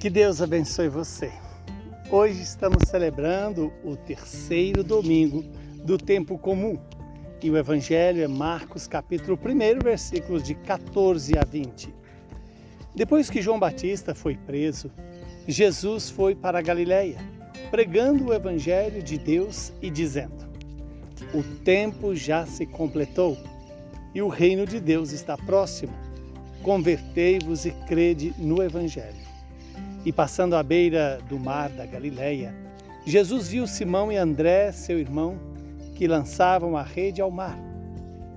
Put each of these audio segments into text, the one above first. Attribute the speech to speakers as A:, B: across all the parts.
A: Que Deus abençoe você. Hoje estamos celebrando o terceiro domingo do tempo comum. E o evangelho é Marcos, capítulo 1, versículos de 14 a 20. Depois que João Batista foi preso, Jesus foi para a Galiléia, pregando o evangelho de Deus e dizendo: O tempo já se completou e o reino de Deus está próximo. Convertei-vos e crede no evangelho. E passando à beira do mar da Galileia, Jesus viu Simão e André, seu irmão, que lançavam a rede ao mar,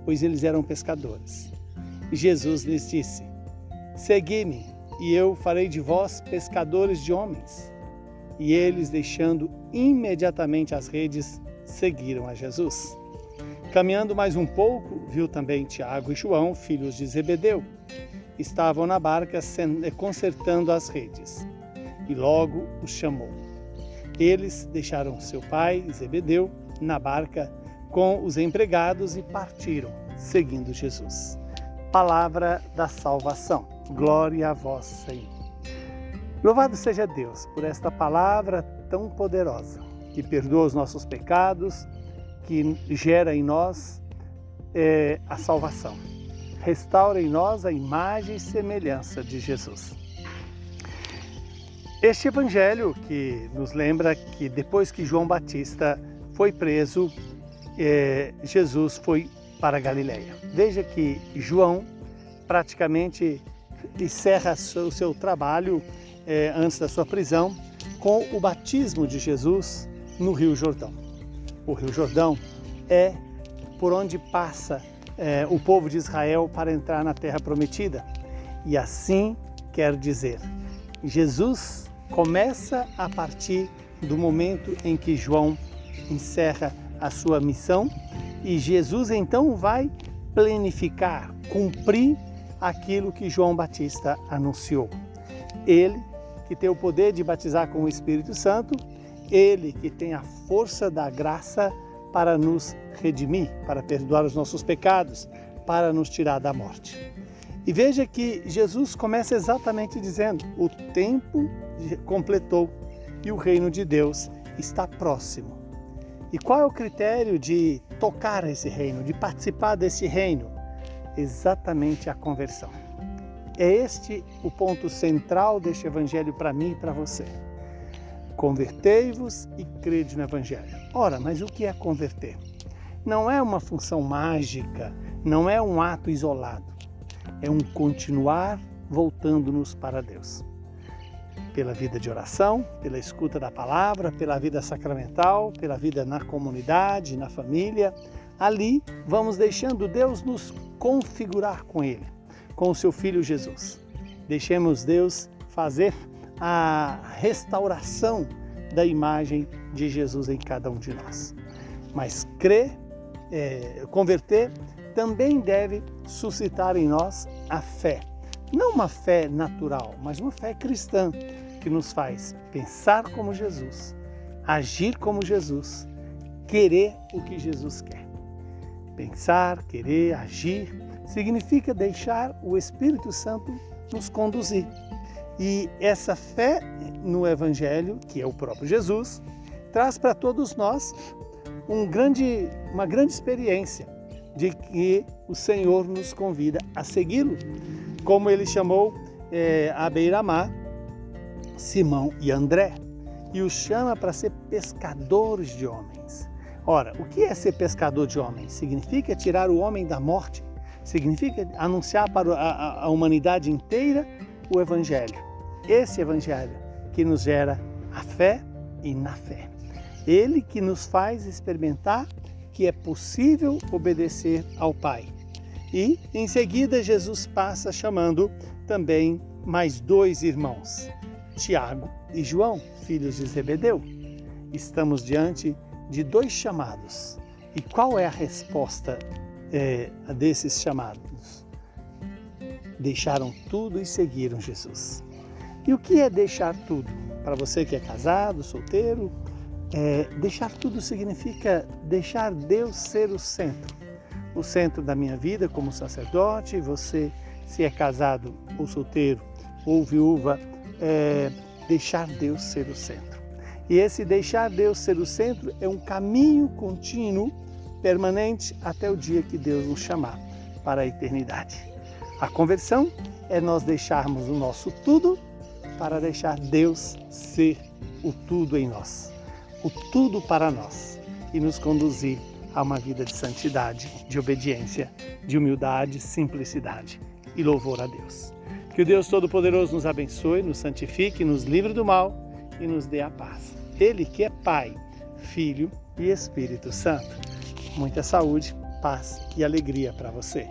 A: pois eles eram pescadores. Jesus lhes disse: Segui-me, e eu farei de vós pescadores de homens. E eles, deixando imediatamente as redes, seguiram a Jesus. Caminhando mais um pouco, viu também Tiago e João, filhos de Zebedeu. Estavam na barca consertando as redes e logo os chamou. Eles deixaram seu pai, Zebedeu, na barca com os empregados e partiram, seguindo Jesus. Palavra da salvação. Glória a vós, Senhor. Louvado seja Deus por esta palavra tão poderosa, que perdoa os nossos pecados, que gera em nós é, a salvação. Restaura em nós a imagem e semelhança de Jesus. Este evangelho que nos lembra que depois que João Batista foi preso, é, Jesus foi para Galiléia. Veja que João praticamente encerra o seu trabalho é, antes da sua prisão com o batismo de Jesus no Rio Jordão. O Rio Jordão é por onde passa é, o povo de Israel para entrar na Terra Prometida. E assim quer dizer, Jesus começa a partir do momento em que João encerra a sua missão e Jesus então vai planificar, cumprir aquilo que João Batista anunciou. Ele que tem o poder de batizar com o Espírito Santo, ele que tem a força da graça para nos redimir, para perdoar os nossos pecados, para nos tirar da morte. E veja que Jesus começa exatamente dizendo: o tempo completou e o reino de Deus está próximo. E qual é o critério de tocar esse reino, de participar desse reino? Exatamente a conversão. É este o ponto central deste evangelho para mim e para você. Convertei-vos e crede no evangelho. Ora, mas o que é converter? Não é uma função mágica, não é um ato isolado é um continuar voltando-nos para Deus. Pela vida de oração, pela escuta da palavra, pela vida sacramental, pela vida na comunidade, na família, ali vamos deixando Deus nos configurar com Ele, com o seu Filho Jesus. Deixemos Deus fazer a restauração da imagem de Jesus em cada um de nós. Mas crer, é, converter, também deve suscitar em nós a fé. Não uma fé natural, mas uma fé cristã que nos faz pensar como Jesus, agir como Jesus, querer o que Jesus quer. Pensar, querer, agir significa deixar o Espírito Santo nos conduzir. E essa fé no Evangelho, que é o próprio Jesus, traz para todos nós um grande, uma grande experiência de que o Senhor nos convida a segui-lo, como ele chamou é, a beira-mar Simão e André, e os chama para ser pescadores de homens. Ora, o que é ser pescador de homens? Significa tirar o homem da morte, significa anunciar para a, a humanidade inteira o Evangelho. Esse Evangelho que nos gera a fé e na fé. Ele que nos faz experimentar que é possível obedecer ao Pai. E em seguida Jesus passa chamando também mais dois irmãos, Tiago e João, filhos de Zebedeu. Estamos diante de dois chamados. E qual é a resposta é, desses chamados? Deixaram tudo e seguiram Jesus. E o que é deixar tudo? Para você que é casado, solteiro, é, deixar tudo significa deixar Deus ser o centro, o centro da minha vida como sacerdote. Você, se é casado ou solteiro ou viúva, é, deixar Deus ser o centro. E esse deixar Deus ser o centro é um caminho contínuo, permanente, até o dia que Deus nos chamar para a eternidade. A conversão é nós deixarmos o nosso tudo para deixar Deus ser o tudo em nós, o tudo para nós e nos conduzir a uma vida de santidade, de obediência, de humildade, simplicidade e louvor a Deus. Que o Deus Todo-Poderoso nos abençoe, nos santifique, nos livre do mal e nos dê a paz. Ele que é Pai, Filho e Espírito Santo. Muita saúde, paz e alegria para você.